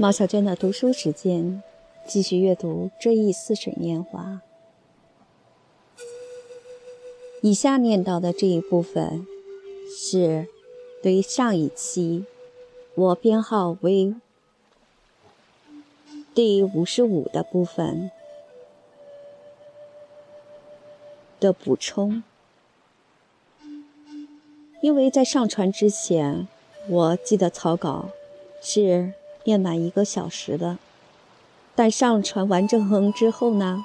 毛小娟的读书时间，继续阅读《追忆似水年华》。以下念到的这一部分，是对上一期我编号为第五十五的部分的补充。因为在上传之前，我记得草稿是念满一个小时的，但上传完整横之后呢，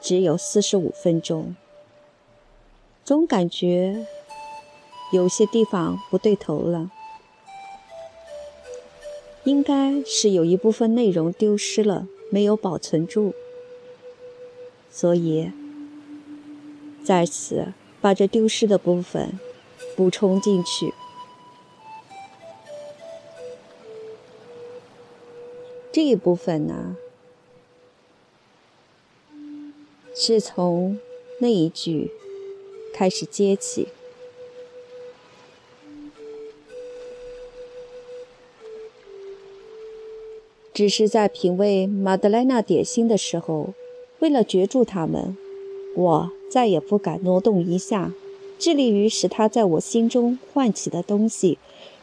只有四十五分钟，总感觉有些地方不对头了，应该是有一部分内容丢失了，没有保存住，所以在此。把这丢失的部分补充进去。这一部分呢，是从那一句开始接起。只是在品味马德莱娜点心的时候，为了攫住它们。我再也不敢挪动一下，致力于使它在我心中唤起的东西，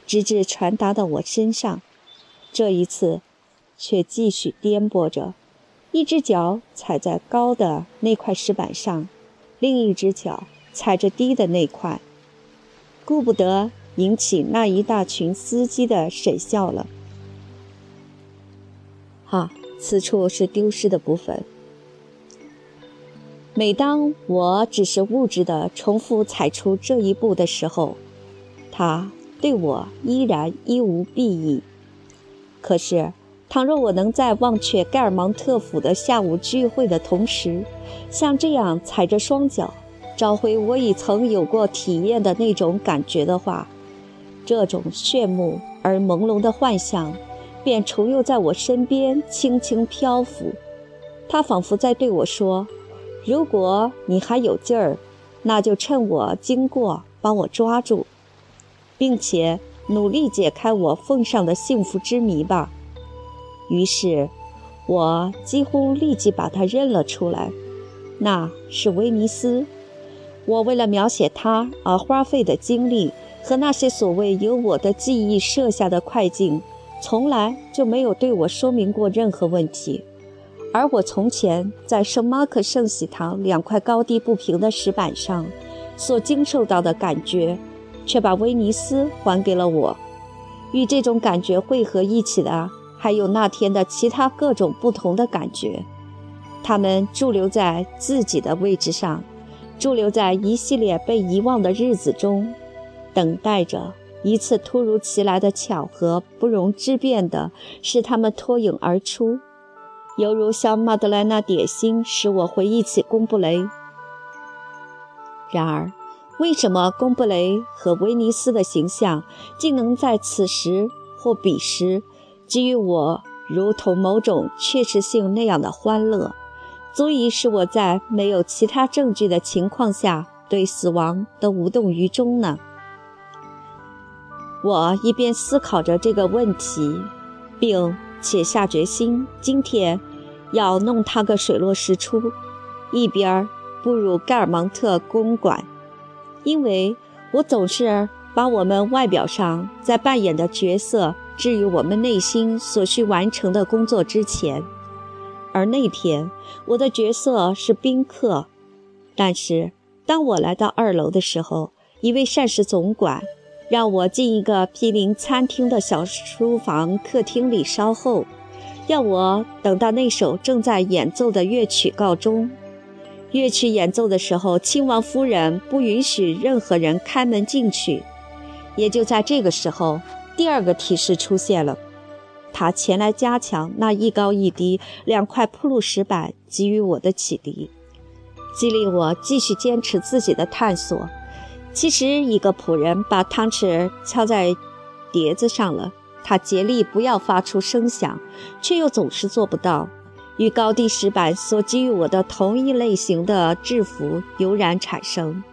直至传达到我身上。这一次，却继续颠簸着，一只脚踩在高的那块石板上，另一只脚踩着低的那块，顾不得引起那一大群司机的审笑了。哈，此处是丢失的部分。每当我只是物质的重复踩出这一步的时候，他对我依然一无裨益。可是，倘若我能在忘却盖尔芒特府的下午聚会的同时，像这样踩着双脚，找回我已曾有过体验的那种感觉的话，这种炫目而朦胧的幻想，便重又在我身边轻轻漂浮。他仿佛在对我说。如果你还有劲儿，那就趁我经过帮我抓住，并且努力解开我奉上的幸福之谜吧。于是，我几乎立即把它认了出来，那是威尼斯。我为了描写它而花费的精力和那些所谓由我的记忆设下的快进，从来就没有对我说明过任何问题。而我从前在圣马可圣喜堂两块高低不平的石板上所经受到的感觉，却把威尼斯还给了我。与这种感觉汇合一起的，还有那天的其他各种不同的感觉。他们驻留在自己的位置上，驻留在一系列被遗忘的日子中，等待着一次突如其来的巧合，不容置辩的使他们脱颖而出。犹如像马德莱娜点心使我回忆起贡布雷。然而，为什么贡布雷和威尼斯的形象竟能在此时或彼时给予我如同某种确实性那样的欢乐，足以使我在没有其他证据的情况下对死亡都无动于衷呢？我一边思考着这个问题，并。且下决心，今天要弄他个水落石出，一边步入盖尔芒特公馆，因为我总是把我们外表上在扮演的角色置于我们内心所需完成的工作之前，而那天我的角色是宾客，但是当我来到二楼的时候，一位膳食总管。让我进一个毗邻餐厅的小书房客厅里稍后，要我等到那首正在演奏的乐曲告终。乐曲演奏的时候，亲王夫人不允许任何人开门进去。也就在这个时候，第二个提示出现了，他前来加强那一高一低两块铺路石板给予我的启迪，激励我继续坚持自己的探索。其实，一个仆人把汤匙敲在碟子上了，他竭力不要发出声响，却又总是做不到。与高低石板所给予我的同一类型的制服油然产生，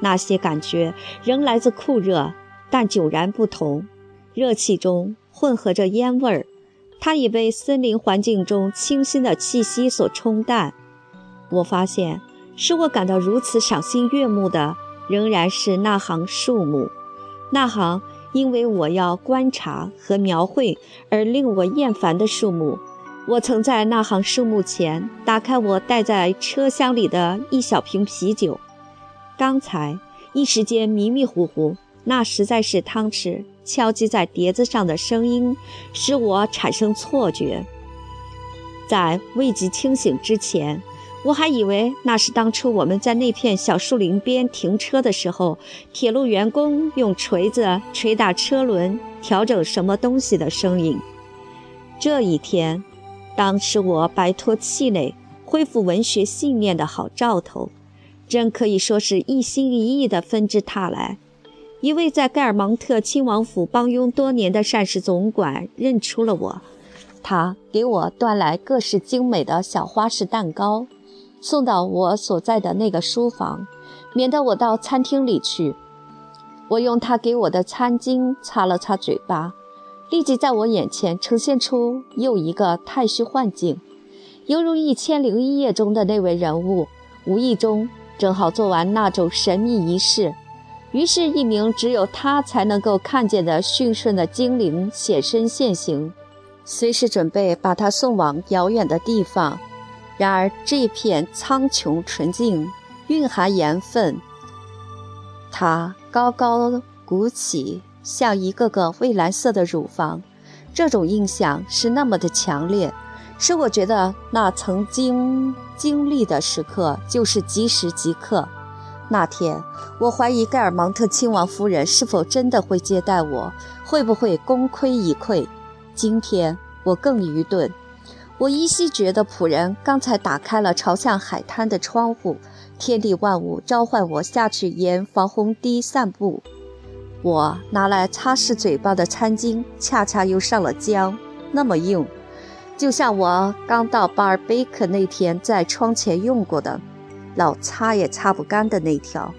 那些感觉仍来自酷热，但迥然不同。热气中混合着烟味儿，它已被森林环境中清新的气息所冲淡。我发现，使我感到如此赏心悦目的，仍然是那行树木，那行因为我要观察和描绘而令我厌烦的树木。我曾在那行树木前打开我带在车厢里的一小瓶啤酒，刚才一时间迷迷糊糊，那实在是汤匙敲击在碟子上的声音，使我产生错觉。在未及清醒之前。我还以为那是当初我们在那片小树林边停车的时候，铁路员工用锤子捶打车轮、调整什么东西的声音。这一天，当时我摆脱气馁、恢复文学信念的好兆头，真可以说是一心一意地纷至沓来。一位在盖尔蒙特亲王府帮佣多年的膳食总管认出了我，他给我端来各式精美的小花式蛋糕。送到我所在的那个书房，免得我到餐厅里去。我用他给我的餐巾擦了擦嘴巴，立即在我眼前呈现出又一个太虚幻境，犹如《一千零一夜》中的那位人物，无意中正好做完那种神秘仪式。于是，一名只有他才能够看见的驯顺的精灵显身现形，随时准备把他送往遥远的地方。然而，这片苍穹纯净，蕴含盐分。它高高鼓起，像一个个蔚蓝色的乳房。这种印象是那么的强烈，使我觉得那曾经经历的时刻就是即时即刻。那天，我怀疑盖尔芒特亲王夫人是否真的会接待我，会不会功亏一篑。今天，我更愚钝。我依稀觉得仆人刚才打开了朝向海滩的窗户，天地万物召唤我下去沿防洪堤散步。我拿来擦拭嘴巴的餐巾恰恰又上了浆，那么硬，就像我刚到巴尔贝克那天在窗前用过的，老擦也擦不干的那条。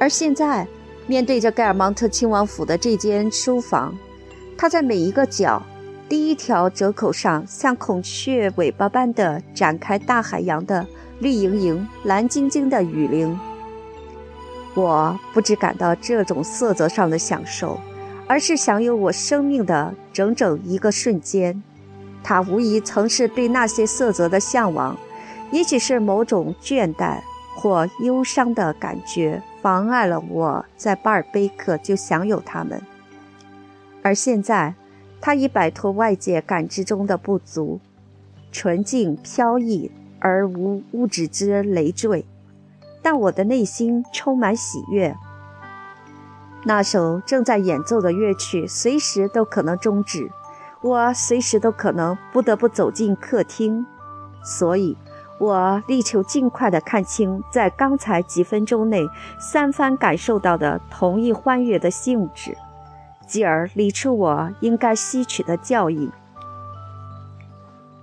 而现在，面对着盖尔蒙特亲王府的这间书房，它在每一个角。第一条折口上，像孔雀尾巴般的展开大海洋的绿莹莹、蓝晶晶的雨林。我不只感到这种色泽上的享受，而是享有我生命的整整一个瞬间。它无疑曾是对那些色泽的向往，也许是某种倦怠或忧伤的感觉，妨碍了我在巴尔贝克就享有它们。而现在。他已摆脱外界感知中的不足，纯净飘逸而无物质之累赘，但我的内心充满喜悦。那首正在演奏的乐曲随时都可能终止，我随时都可能不得不走进客厅，所以我力求尽快地看清在刚才几分钟内三番感受到的同一欢悦的性质。继而理出我应该吸取的教义。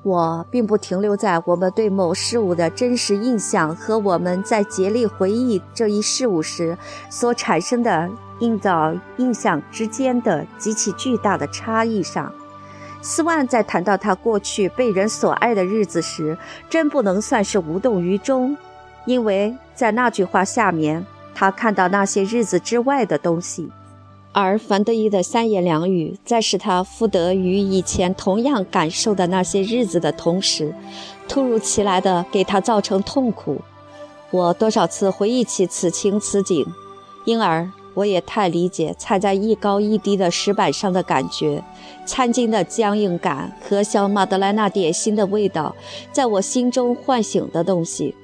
我并不停留在我们对某事物的真实印象和我们在竭力回忆这一事物时所产生的映造印象之间的极其巨大的差异上。斯万在谈到他过去被人所爱的日子时，真不能算是无动于衷，因为在那句话下面，他看到那些日子之外的东西。而樊德伊的三言两语，在使他复得与以前同样感受的那些日子的同时，突如其来的给他造成痛苦。我多少次回忆起此情此景，因而我也太理解踩在一高一低的石板上的感觉，餐巾的僵硬感和小马德莱纳点心的味道，在我心中唤醒的东西。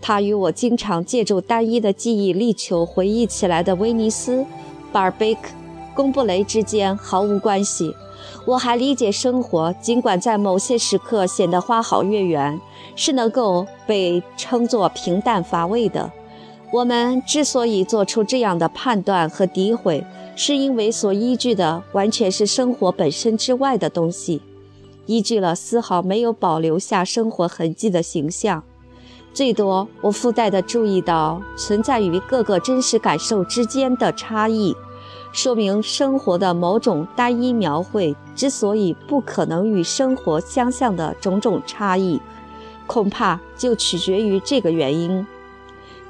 他与我经常借助单一的记忆力求回忆起来的威尼斯。巴尔贝克、贡布雷之间毫无关系。我还理解生活，尽管在某些时刻显得花好月圆，是能够被称作平淡乏味的。我们之所以做出这样的判断和诋毁，是因为所依据的完全是生活本身之外的东西，依据了丝毫没有保留下生活痕迹的形象。最多，我附带的注意到存在于各个真实感受之间的差异，说明生活的某种单一描绘之所以不可能与生活相像的种种差异，恐怕就取决于这个原因。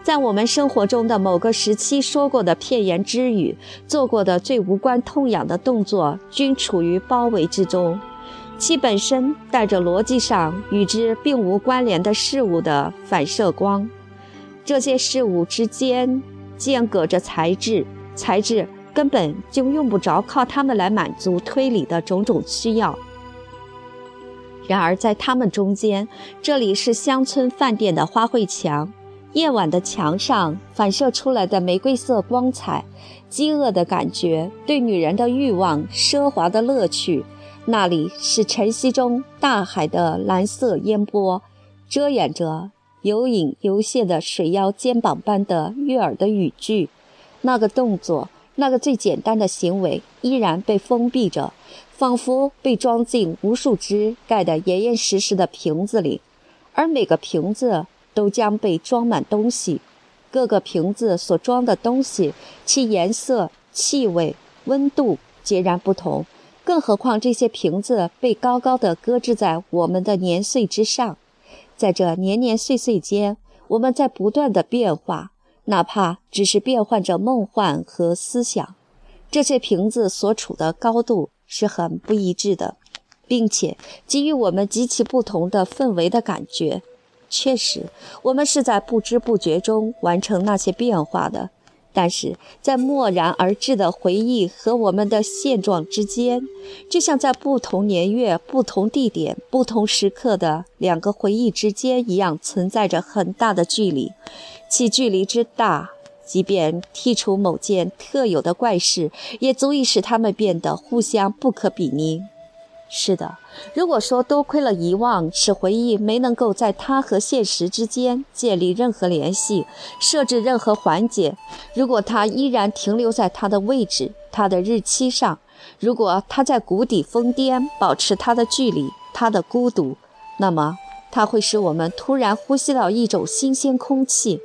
在我们生活中的某个时期说过的片言之语，做过的最无关痛痒的动作，均处于包围之中，其本身带着逻辑上与之并无关联的事物的反射光。这些事物之间间隔着材质，材质。根本就用不着靠它们来满足推理的种种需要。然而，在它们中间，这里是乡村饭店的花卉墙，夜晚的墙上反射出来的玫瑰色光彩，饥饿的感觉，对女人的欲望，奢华的乐趣。那里是晨曦中大海的蓝色烟波，遮掩着有影有现的水妖肩膀般的悦耳的语句，那个动作。那个最简单的行为依然被封闭着，仿佛被装进无数只盖得严严实实的瓶子里，而每个瓶子都将被装满东西。各个瓶子所装的东西，其颜色、气味、温度截然不同。更何况这些瓶子被高高的搁置在我们的年岁之上，在这年年岁岁间，我们在不断的变化。哪怕只是变换着梦幻和思想，这些瓶子所处的高度是很不一致的，并且给予我们极其不同的氛围的感觉。确实，我们是在不知不觉中完成那些变化的。但是在漠然而至的回忆和我们的现状之间，就像在不同年月、不同地点、不同时刻的两个回忆之间一样，存在着很大的距离。其距离之大，即便剔除某件特有的怪事，也足以使它们变得互相不可比拟。是的，如果说多亏了遗忘，使回忆没能够在它和现实之间建立任何联系，设置任何环节；如果它依然停留在它的位置、它的日期上；如果它在谷底疯癫，保持它的距离、它的孤独，那么它会使我们突然呼吸到一种新鲜空气，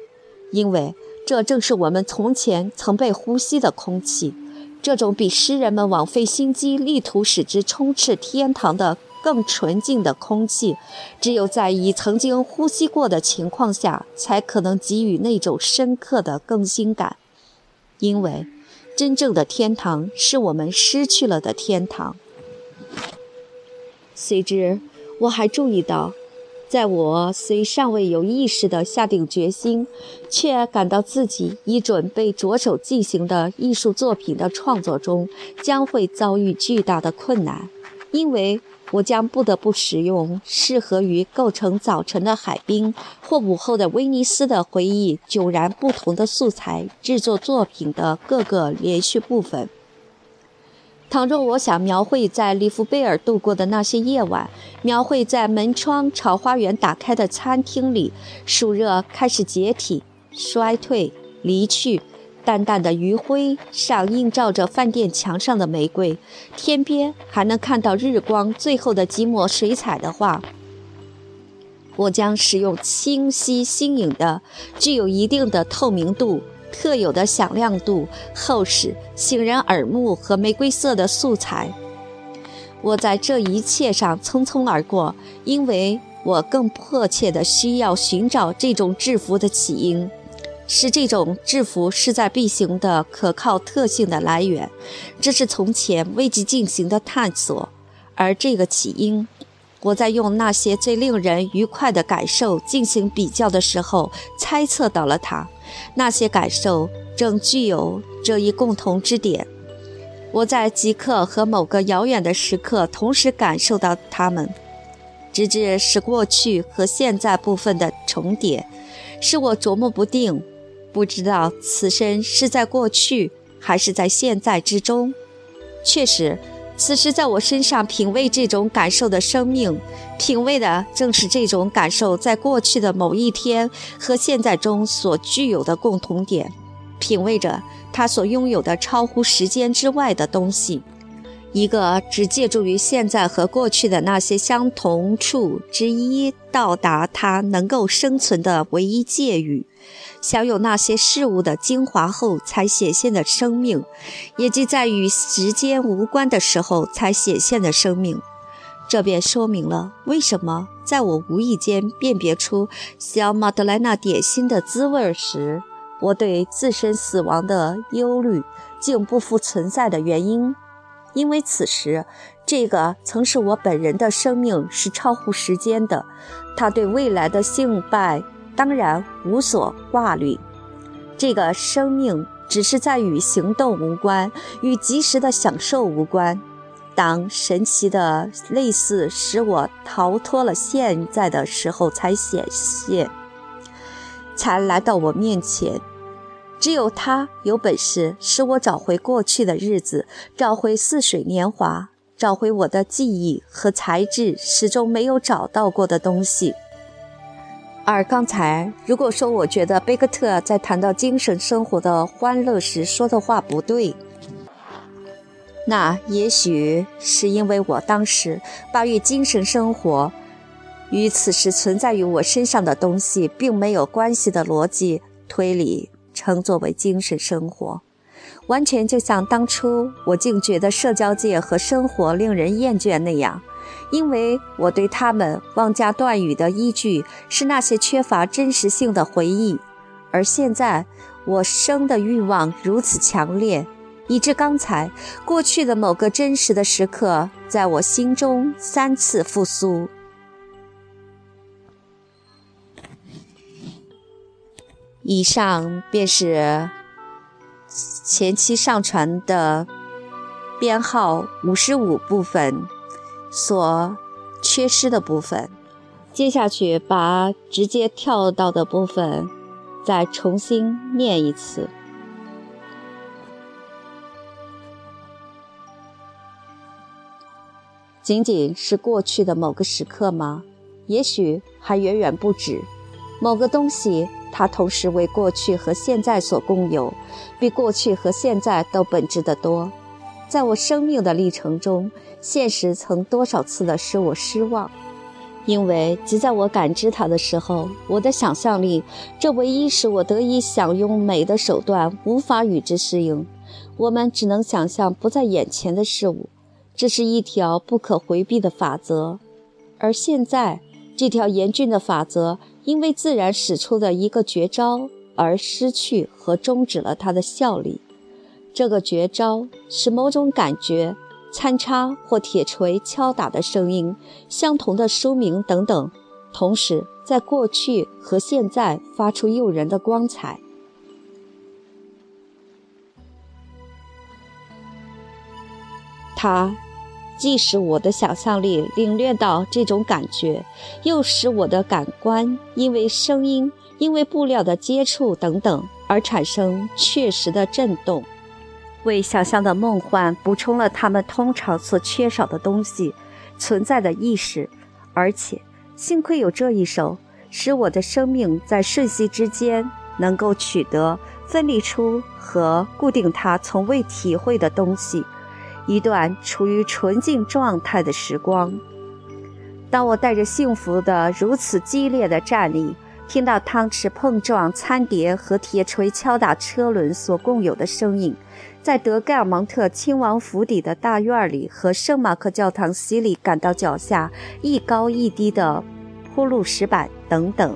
因为这正是我们从前曾被呼吸的空气。这种比诗人们枉费心机力图使之充斥天堂的更纯净的空气，只有在已曾经呼吸过的情况下，才可能给予那种深刻的更新感。因为，真正的天堂是我们失去了的天堂。随之，我还注意到。在我虽尚未有意识地下定决心，却感到自己已准备着手进行的艺术作品的创作中将会遭遇巨大的困难，因为我将不得不使用适合于构成早晨的海滨或午后的威尼斯的回忆迥然不同的素材制作作品的各个连续部分。倘若我想描绘在里弗贝尔度过的那些夜晚，描绘在门窗朝花园打开的餐厅里，暑热开始解体、衰退、离去，淡淡的余晖上映照着饭店墙上的玫瑰，天边还能看到日光最后的几抹水彩的话，我将使用清晰新颖的、具有一定的透明度。特有的响亮度、厚实、醒人耳目和玫瑰色的素材，我在这一切上匆匆而过，因为我更迫切地需要寻找这种制服的起因，是这种制服势在必行的可靠特性的来源。这是从前未及进行的探索，而这个起因，我在用那些最令人愉快的感受进行比较的时候，猜测到了它。那些感受正具有这一共同之点，我在即刻和某个遥远的时刻同时感受到它们，直至是过去和现在部分的重叠，使我琢磨不定，不知道此身是在过去还是在现在之中。确实。此时，在我身上品味这种感受的生命，品味的正是这种感受在过去的某一天和现在中所具有的共同点，品味着它所拥有的超乎时间之外的东西，一个只借助于现在和过去的那些相同处之一，到达它能够生存的唯一界域，享有那些事物的精华后才显现的生命，也即在与时间无关的时候才显现的生命。这便说明了为什么在我无意间辨别出小马德莱娜点心的滋味时，我对自身死亡的忧虑竟不复存在的原因。因为此时，这个曾是我本人的生命是超乎时间的，他对未来的兴败当然无所挂虑。这个生命只是在与行动无关，与及时的享受无关。当神奇的类似使我逃脱了现在的时候，才显现，才来到我面前。只有他有本事使我找回过去的日子，找回似水年华，找回我的记忆和才智始终没有找到过的东西。而刚才，如果说我觉得贝克特在谈到精神生活的欢乐时说的话不对，那也许是因为我当时把与精神生活与此时存在于我身上的东西并没有关系的逻辑推理称作为精神生活，完全就像当初我竟觉得社交界和生活令人厌倦那样，因为我对他们妄加断语的依据是那些缺乏真实性的回忆，而现在我生的欲望如此强烈。以致刚才过去的某个真实的时刻，在我心中三次复苏。以上便是前期上传的编号五十五部分所缺失的部分。接下去把直接跳到的部分再重新念一次。仅仅是过去的某个时刻吗？也许还远远不止。某个东西，它同时为过去和现在所共有，比过去和现在都本质的多。在我生命的历程中，现实曾多少次的使我失望，因为即在我感知它的时候，我的想象力——这唯一使我得以享用美的手段——无法与之适应。我们只能想象不在眼前的事物。这是一条不可回避的法则，而现在，这条严峻的法则因为自然使出的一个绝招而失去和终止了它的效力。这个绝招是某种感觉、参差或铁锤敲打的声音、相同的书名等等，同时在过去和现在发出诱人的光彩。它。既使我的想象力领略到这种感觉，又使我的感官因为声音、因为布料的接触等等而产生确实的震动，为想象的梦幻补充了他们通常所缺少的东西——存在的意识。而且，幸亏有这一手，使我的生命在瞬息之间能够取得、分离出和固定它从未体会的东西。一段处于纯净状态的时光。当我带着幸福的如此激烈的站立，听到汤匙碰撞餐碟和铁锤敲打车轮所共有的声音，在德盖尔蒙特亲王府邸的大院里和圣马克教堂洗礼，感到脚下一高一低的铺路石板等等。